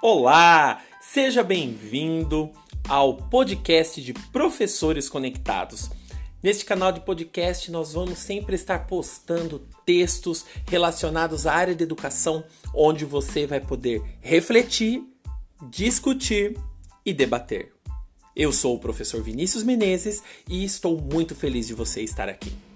Olá, seja bem-vindo ao podcast de Professores Conectados. Neste canal de podcast, nós vamos sempre estar postando textos relacionados à área de educação, onde você vai poder refletir, discutir e debater. Eu sou o professor Vinícius Menezes e estou muito feliz de você estar aqui.